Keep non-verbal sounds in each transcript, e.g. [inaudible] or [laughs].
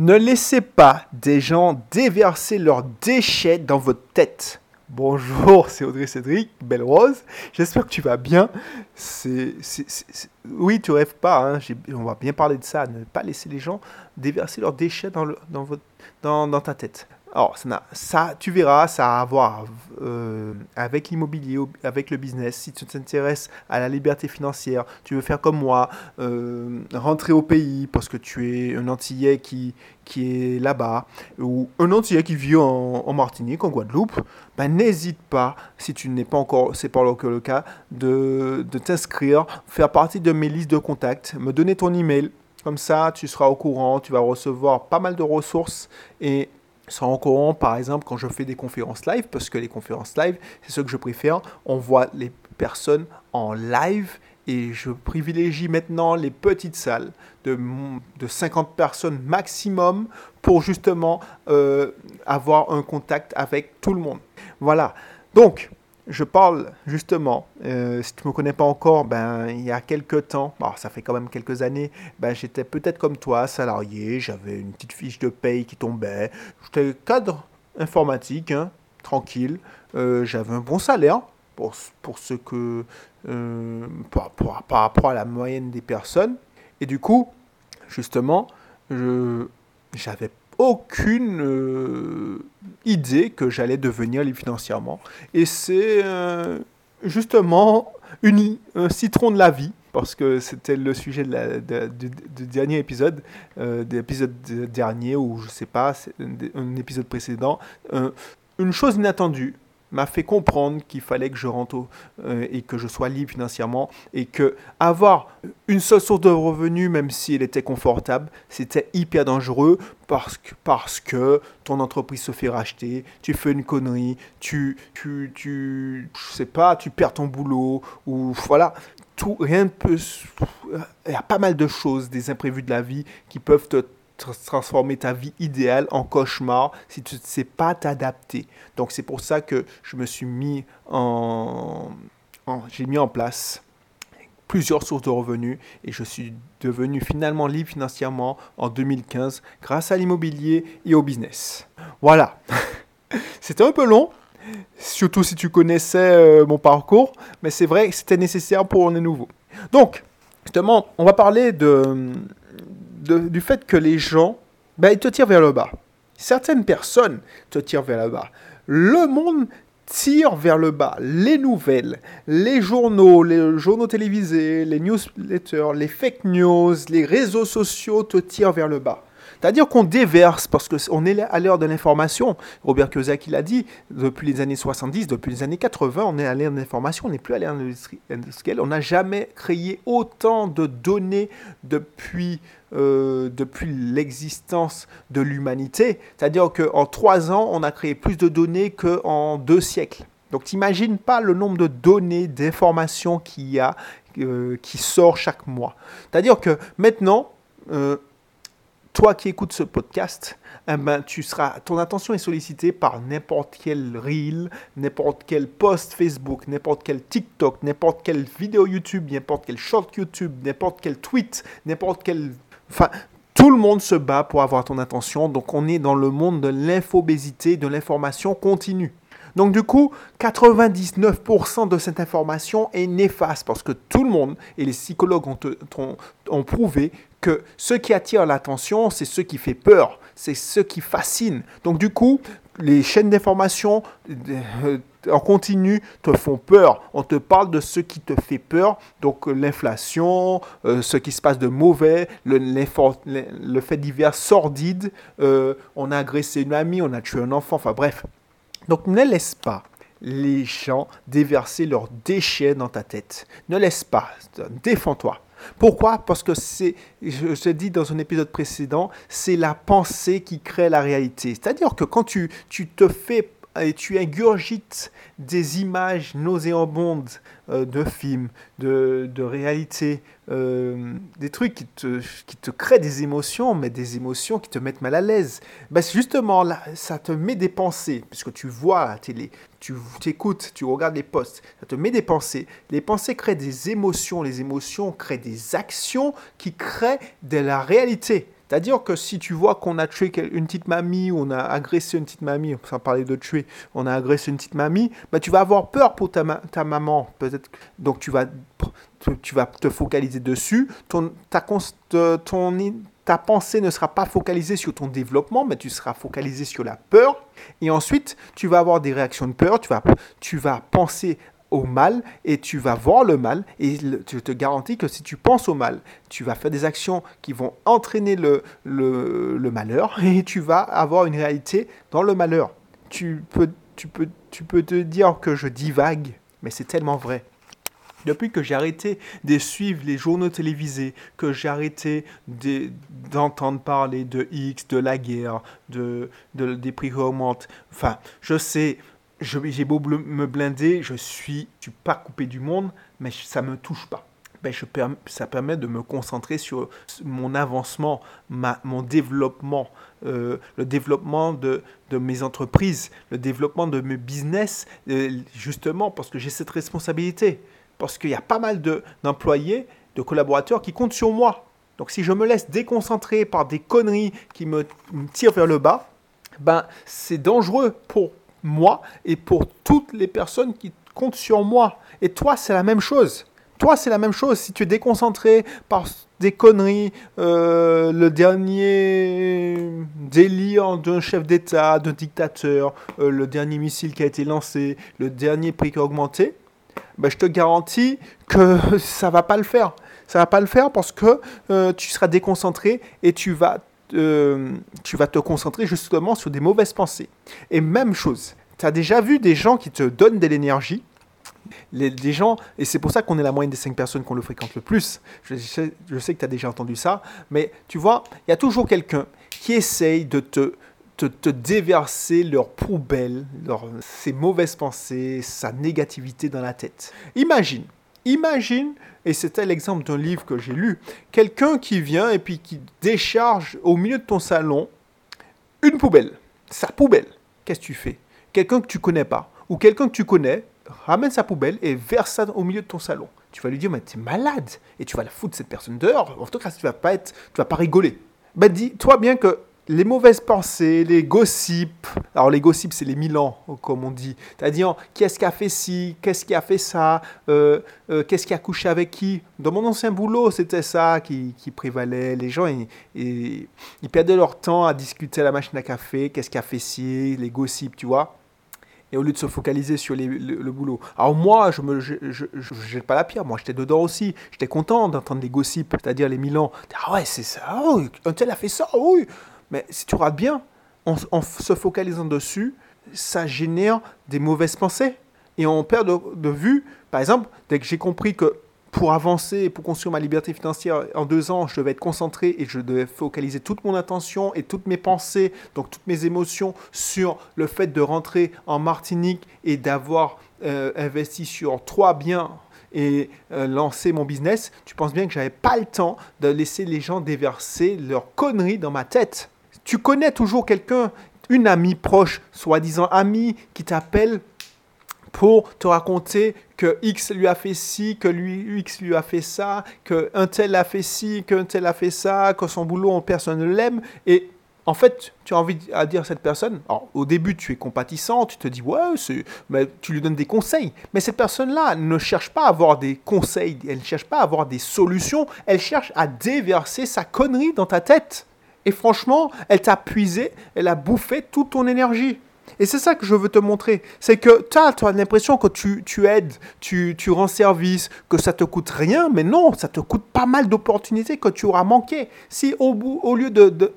Ne laissez pas des gens déverser leurs déchets dans votre tête. Bonjour, c'est Audrey Cédric, Belle Rose. J'espère que tu vas bien. C'est, Oui, tu rêves pas. Hein. On va bien parler de ça. Ne pas laisser les gens déverser leurs déchets dans, ta tête. Alors, ça, ça, tu verras, ça a à voir euh, avec l'immobilier, avec le business. Si tu t'intéresses à la liberté financière, tu veux faire comme moi, euh, rentrer au pays parce que tu es un Antillais qui, qui est là-bas, ou un Antillais qui vit en, Martinique, en Guadeloupe, ben, n'hésite pas, si tu n'es pas encore, c'est pas le cas, de, de t'inscrire, faire partie de mes listes de contacts, me donner ton email. Comme ça, tu seras au courant, tu vas recevoir pas mal de ressources et en courant, par exemple, quand je fais des conférences live, parce que les conférences live, c'est ce que je préfère. On voit les personnes en live et je privilégie maintenant les petites salles de, de 50 personnes maximum pour justement euh, avoir un contact avec tout le monde. Voilà. Donc, je parle justement, euh, si tu ne me connais pas encore, ben, il y a quelques temps, ça fait quand même quelques années, ben, j'étais peut-être comme toi, salarié, j'avais une petite fiche de paye qui tombait, j'étais cadre informatique, hein, tranquille, euh, j'avais un bon salaire pour, pour ce que, euh, par, par, rapport à la moyenne des personnes, et du coup, justement, je j'avais aucune euh, idée que j'allais devenir financièrement. Et c'est euh, justement un citron de la vie, parce que c'était le sujet de du, dernier épisode, euh, de l'épisode ou je sais pas, un, épisode précédent. une chose inattendue, m'a fait comprendre qu'il fallait que je rentre euh, et que je sois libre financièrement et que avoir une seule source de revenus, même si elle était confortable, c'était hyper dangereux parce que, parce que ton entreprise se fait racheter, tu fais une connerie, tu, tu, tu, je sais pas, tu perds ton boulot ou voilà. Tout, rien ne peut. Il y a pas mal de choses, des imprévus de la vie qui peuvent te transformer ta vie idéale en cauchemar si tu ne sais pas t'adapter. Donc c'est pour ça que je me suis mis en, j'ai mis en place plusieurs sources de revenus et je suis devenu finalement libre financièrement en 2015 grâce à l'immobilier et au business. Voilà. [laughs] C'était un peu long, surtout si tu connaissais euh, mon parcours, mais c'est vrai que c'était nécessaire pour les nouveaux. Donc, justement, on va parler de, du fait que les gens, ben, ils te tirent vers le bas. Certaines personnes te tirent vers le bas. Le monde tire vers le bas. Les nouvelles, les journaux, les journaux télévisés, les newsletters, les fake news, les réseaux sociaux te tirent vers le bas. C'est-à-dire qu'on déverse, parce qu'on est à l'heure de l'information. Robert Kiyosaki l'a dit, depuis les années 70, depuis les années 80, on est à l'ère de l'information, on n'est plus à l'ère industrielle. On n'a jamais créé autant de données depuis, euh, depuis l'existence de l'humanité. C'est-à-dire qu'en trois ans, on a créé plus de données qu'en deux siècles. Donc t'imagines pas le nombre de données, d'informations qu'il y a, euh, qui sort chaque mois. C'est-à-dire que maintenant, euh, toi qui écoutes ce podcast, eh ben, tu seras, ton attention est sollicitée par n'importe quel reel, n'importe quel post Facebook, n'importe quel TikTok, n'importe quelle vidéo YouTube, n'importe quel short YouTube, n'importe quel tweet, n'importe quel... Enfin, tout le monde se bat pour avoir ton attention, donc on est dans le monde de l'infobésité, de l'information continue. Donc du coup, 99% de cette information est néfaste parce que tout le monde, et les psychologues ont, prouvé que ce qui attire l'attention, c'est ce qui fait peur, c'est ce qui fascine. Donc du coup, les chaînes d'information euh, en continu te font peur. On te parle de ce qui te fait peur, donc l'inflation, euh, ce qui se passe de mauvais, le, fait divers sordide, euh, on a agressé une amie, on a tué un enfant, enfin bref. Donc ne laisse pas les gens déverser leurs déchets dans ta tête. Ne laisse pas, défends-toi. Pourquoi? Parce que c'est, je te dis dans un épisode précédent, c'est la pensée qui crée la réalité. C'est-à-dire que quand tu, tu te fais et tu ingurgites des images nauséabondes euh, de films, de, de réalités, euh, des trucs qui te, qui te créent des émotions, mais des émotions qui te mettent mal à l'aise. Ben justement, ça te met des pensées, puisque tu vois la télé, tu écoutes, tu regardes les posts, ça te met des pensées. Les pensées créent des émotions, les émotions créent des actions qui créent de la réalité. C'est-à-dire que si tu vois qu'on a tué une petite mamie, ou on a agressé une petite mamie, sans parler de tuer, on a agressé une petite mamie, bah, tu vas avoir peur pour ta, ta maman. Peut-être, donc tu vas, tu vas te focaliser dessus. Ton, ta, ton, ta pensée ne sera pas focalisée sur ton développement, mais tu seras focalisé sur la peur. Et ensuite, tu vas avoir des réactions de peur, tu vas, tu vas penser au mal et tu vas voir le mal et je te garantis que si tu penses au mal, tu vas faire des actions qui vont entraîner le, le, malheur [laughs] et tu vas avoir une réalité dans le malheur. Tu peux, tu, peux, tu peux te dire que je divague, mais c'est tellement vrai. Depuis que j'ai arrêté de suivre les journaux télévisés, que j'ai arrêté d'entendre parler de X, de la guerre, de, de des prix qui augmentent, enfin, je sais, j'ai beau me blinder, je suis, je suis pas coupé du monde, mais ça me touche pas. Ben, je, ça permet de me concentrer sur mon avancement, ma, mon développement, euh, le développement de, de, mes entreprises, le développement de mes business, euh, justement parce que j'ai cette responsabilité. Parce qu'il y a pas mal d'employés, de, collaborateurs qui comptent sur moi. Donc si je me laisse déconcentrer par des conneries qui me, me tirent vers le bas, ben, c'est dangereux pour moi et pour toutes les personnes qui comptent sur moi. Et toi, c'est la même chose. Toi, c'est la même chose. Si tu es déconcentré par des conneries, euh, le dernier délire d'un chef d'État, d'un dictateur, euh, le dernier missile qui a été lancé, le dernier prix qui a augmenté, ben, je te garantis que [laughs] ça va pas le faire. Ça va pas le faire parce que euh, tu seras déconcentré et tu vas tu vas te concentrer justement sur des mauvaises pensées. Et même chose, tu as déjà vu des gens qui te donnent de l'énergie les, des gens, et c'est pour ça qu'on est la moyenne des 5 personnes qu'on le fréquente le plus. Je sais, que tu as déjà entendu ça, mais tu vois, il y a toujours quelqu'un qui essaye de te, déverser leur poubelle, ses mauvaises pensées, sa négativité dans la tête. Imagine, imagine et c'était l'exemple d'un livre que j'ai lu, quelqu'un qui vient et puis qui décharge au milieu de ton salon une poubelle, sa poubelle. Qu'est-ce que tu fais? Quelqu'un que tu connais pas, ou quelqu'un que tu connais, ramène sa poubelle et verse ça au milieu de ton salon. Tu vas lui dire, mais tu es malade, et tu vas la foutre cette personne dehors. En tout cas, tu vas pas être, tu vas pas rigoler. Ben dis-toi bien que les mauvaises pensées, les gossips. Alors les gossips, c'est les Milan, comme on dit. C'est-à-dire, qu'est-ce qui a fait ci, qu'est-ce qui a fait ça, euh, euh, qu'est-ce qui a couché avec qui. Dans mon ancien boulot, c'était ça qui, prévalait. Les gens, ils, ils, perdaient leur temps à discuter à la machine à café, qu'est-ce qui a fait ci, les gossips, tu vois. Et au lieu de se focaliser sur le, boulot. Alors moi, je je, jette pas la pierre. Moi, j'étais dedans aussi. J'étais content d'entendre les gossips, c'est-à-dire les Milan. Ah ouais, c'est ça. Un tel a fait ça. Oui. Mais si tu rates bien, en, se focalisant dessus, ça génère des mauvaises pensées. Et on perd de, vue, par exemple, dès que j'ai compris que pour avancer et pour construire ma liberté financière en deux ans, je devais être concentré et je devais focaliser toute mon attention et toutes mes pensées, donc toutes mes émotions sur le fait de rentrer en Martinique et d'avoir euh, investi sur trois biens et euh, lancer mon business, tu penses bien que j'avais pas le temps de laisser les gens déverser leurs conneries dans ma tête. Tu connais toujours quelqu'un, une amie proche, soi-disant amie, qui t'appelle pour te raconter que X lui a fait ci, que lui X lui a fait ça, que un tel a fait ci, qu'un tel a fait ça, que son boulot personne ne l'aime et en fait, tu as envie de dire à cette personne, alors, au début tu es compatissant, tu te dis ouais, mais tu lui donnes des conseils. Mais cette personne-là ne cherche pas à avoir des conseils, elle ne cherche pas à avoir des solutions, elle cherche à déverser sa connerie dans ta tête. Et franchement, elle t'a puisé, elle a bouffé toute ton énergie. Et c'est ça que je veux te montrer. C'est que tu as, l'impression que tu, aides, tu, rends service, que ça te coûte rien, mais non, ça te coûte pas mal d'opportunités que tu auras manqué. Si au, bout, au lieu de, de,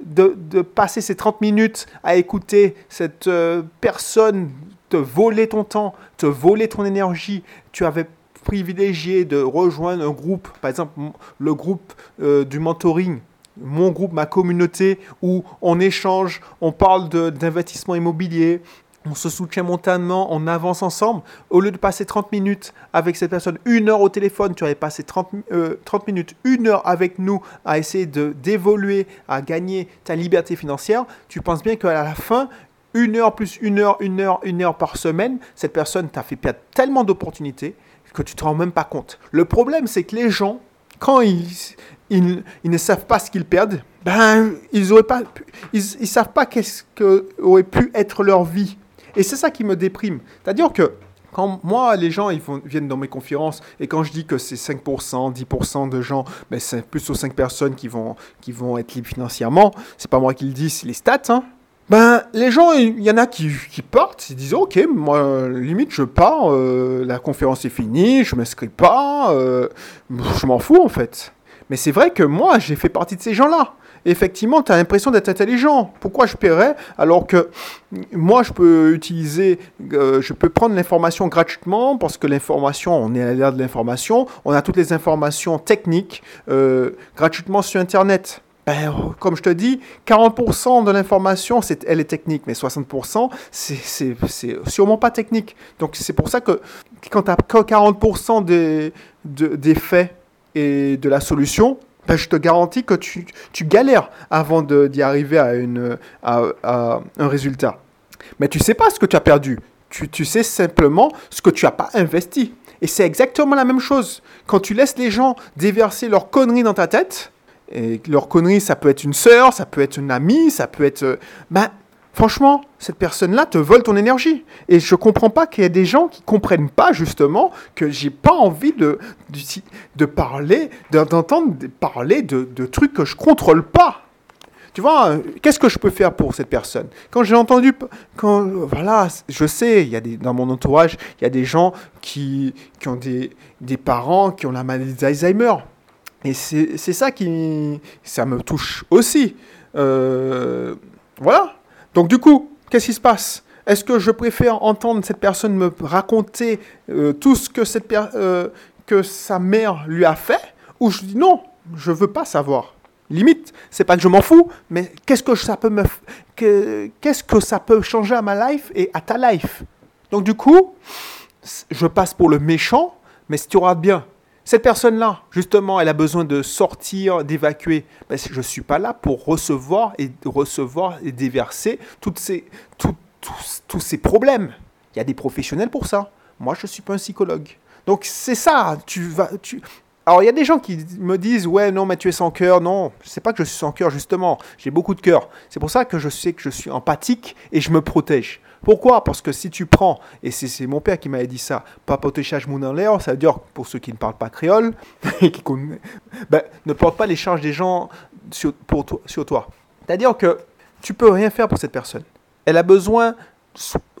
de, passer ces 30 minutes à écouter cette euh, personne te voler ton temps, te voler ton énergie, tu avais privilégié de rejoindre un groupe, par exemple le groupe euh, du mentoring, mon groupe, ma communauté, où on échange, on parle d'investissement immobilier, on se soutient montanement, on avance ensemble. Au lieu de passer 30 minutes avec cette personne, une heure au téléphone, tu avais passé 30, 30 euh, minutes, une heure avec nous à essayer d'évoluer, à gagner ta liberté financière. Tu penses bien qu'à la fin, une heure plus une heure, une heure, une heure par semaine, cette personne t'a fait perdre tellement d'opportunités que tu ne te rends même pas compte. Le problème, c'est que les gens quand ils, ils, ne savent pas ce qu'ils perdent, ben, ils pas, ils, ils savent pas qu'est-ce que aurait pu être leur vie. Et c'est ça qui me déprime. C'est-à-dire que quand moi, les gens ils viennent dans mes conférences et quand je dis que c'est 5%, 10% de gens, mais ben, c'est plus aux 5 personnes qui vont, qui vont être libres financièrement, c'est pas moi qui le dis, c'est les stats. Hein. Ben, les gens, il y en a qui, partent, ils disent Ok, moi, limite, je pars, euh, la conférence est finie, je m'inscris pas, euh, je m'en fous en fait. Mais c'est vrai que moi, j'ai fait partie de ces gens-là effectivement, tu as l'impression d'être intelligent. Pourquoi je paierais alors que moi, je peux utiliser, euh, je peux prendre l'information gratuitement parce que l'information, on est à l'ère de l'information, on a toutes les informations techniques gratuitement sur Internet. Ben, comme je te dis, 40% de l'information, elle est technique, mais 60%, c'est, sûrement pas technique. Donc c'est pour ça que quand tu as 40% des, faits et de la solution, ben, je te garantis que tu, galères avant d'y arriver à, un résultat. Mais tu sais pas ce que tu as perdu. Tu sais simplement ce que tu n'as pas investi. Et c'est exactement la même chose. Quand tu laisses les gens déverser leurs conneries dans ta tête, et leurs conneries, ça peut être une sœur, ça peut être une amie, ça peut être... Euh, ben, Franchement, cette personne-là te vole ton énergie. Et je comprends pas qu'il y ait des gens qui ne comprennent pas justement que j'ai pas envie de, de, parler, d'entendre parler de, de, trucs que je contrôle pas. Tu vois, qu'est-ce que je peux faire pour cette personne? Quand j'ai entendu, quand voilà, je sais, il y a des, dans mon entourage, il y a des gens qui, qui ont des, des parents qui ont la maladie d'Alzheimer. Et c'est ça qui, ça me touche aussi. Euh, voilà. Donc du coup, qu'est-ce qui se passe? Est-ce que je préfère entendre cette personne me raconter euh, tout ce que, cette euh, que sa mère lui a fait? Ou je dis non, je veux pas savoir. Limite, c'est pas que je m'en fous, mais qu'est-ce que ça peut me qu'est-ce que ça peut changer à ma life et à ta life? Donc du coup, je passe pour le méchant, mais si tu regardes bien, cette personne-là, justement, elle a besoin de sortir, d'évacuer. Ben, je ne suis pas là pour recevoir et recevoir et déverser tous ces problèmes. Il y a des professionnels pour ça. Moi, je ne suis pas un psychologue. Donc c'est ça. Tu vas, tu... Alors il y a des gens qui me disent ouais non mais tu es sans cœur. Non, c'est pas que je suis sans cœur justement. J'ai beaucoup de cœur. C'est pour ça que je sais que je suis empathique et je me protège. Pourquoi? Parce que si tu prends, et c'est mon père qui m'avait dit ça, papotéchage moun en l'air, ça veut dire, pour ceux qui ne parlent pas créole, [laughs] et qui ben, ne porte pas les charges des gens sur, pour toi, sur toi. C'est-à-dire que tu peux rien faire pour cette personne. Elle a besoin,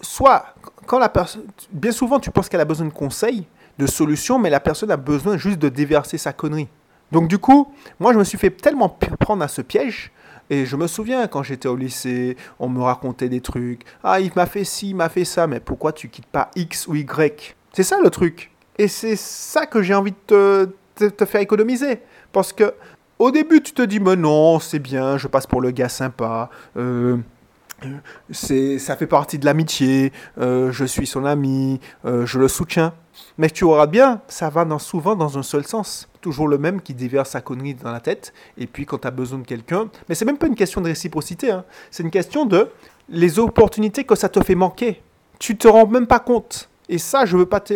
soit, quand la personne, bien souvent tu penses qu'elle a besoin de conseils, de solutions, mais la personne a besoin juste de déverser sa connerie. Donc du coup, moi je me suis fait tellement prendre à ce piège et je me souviens quand j'étais au lycée, on me racontait des trucs. Ah, il m'a fait ci, il m'a fait ça, mais pourquoi tu quittes pas X ou Y? C'est ça le truc. Et c'est ça que j'ai envie de te, faire économiser. Parce que au début, tu te dis, mais non, c'est bien, je passe pour le gars sympa. Euh, c'est, ça fait partie de l'amitié, euh, je suis son ami, euh, je le soutiens. Mais tu auras bien, ça va dans, souvent dans un seul sens. Toujours le même qui déverse sa connerie dans la tête. Et puis quand tu as besoin de quelqu'un, mais c'est même pas une question de réciprocité, hein. c'est une question de les opportunités que ça te fait manquer. Tu te rends même pas compte. Et ça, je veux pas te...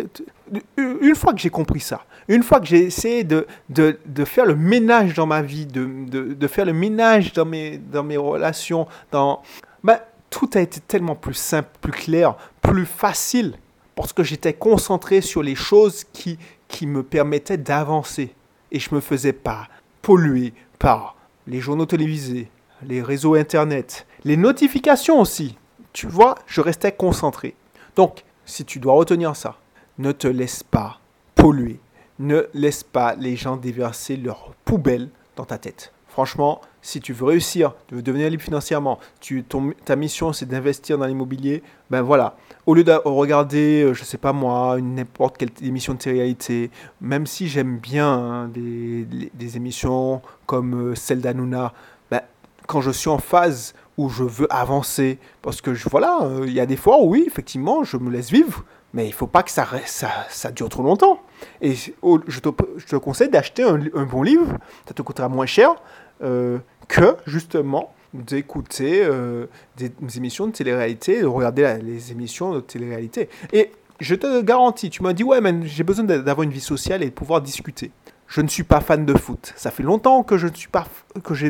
Une fois que j'ai compris ça, une fois que j'ai essayé de, de, de, faire le ménage dans ma vie, de, de, de, faire le ménage dans mes, dans mes relations, dans... Ben, tout a été tellement plus simple, plus clair, plus facile parce que j'étais concentré sur les choses qui, qui me permettaient d'avancer. Et je ne me faisais pas polluer par les journaux télévisés, les réseaux Internet, les notifications aussi. Tu vois, je restais concentré. Donc, si tu dois retenir ça, ne te laisse pas polluer. Ne laisse pas les gens déverser leurs poubelles dans ta tête. Franchement, si tu veux réussir, tu veux devenir libre financièrement, tu, ta mission c'est d'investir dans l'immobilier, ben voilà. Au lieu de regarder, euh, je sais pas moi, n'importe quelle émission de télé-réalité, même si j'aime bien hein, des, émissions comme euh, celle d'Anouna, ben, quand je suis en phase où je veux avancer, parce que voilà, euh, il y a des fois où oui, effectivement, je me laisse vivre, mais il faut pas que ça, ça, dure trop longtemps. Et je te, conseille d'acheter un, bon livre, ça te coûtera moins cher, euh, que justement d'écouter euh, des, émissions de télé-réalité, de regarder les émissions de télé-réalité. Et je te garantis, tu m'as dit, ouais, mais j'ai besoin d'avoir une vie sociale et de pouvoir discuter. je ne suis pas fan de foot. Ça fait longtemps que je ne suis pas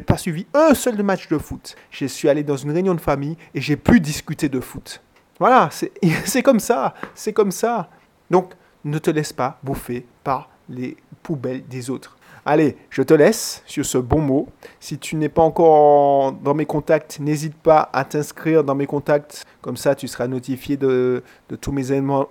pas suivi un seul match de foot. Je suis allé dans une réunion de famille et j'ai pu discuter de foot. Voilà, c'est [laughs] comme ça, c'est comme ça. Donc, ne te laisse pas bouffer par les poubelles des autres. Allez, je te laisse sur ce bon mot. Si tu n'es pas encore dans mes contacts, n'hésite pas à t'inscrire dans mes contacts. Comme ça, tu seras notifié de, tous mes événements,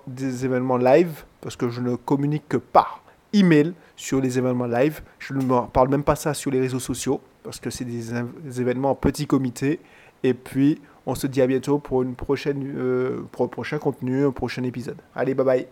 live, parce que je ne communique que par email sur les événements live. Je ne parle même pas ça sur les réseaux sociaux, parce que c'est des, événements en petit comité. Et puis, on se dit à bientôt pour, une prochaine, euh, pour un prochain contenu, un prochain épisode. Allez, bye bye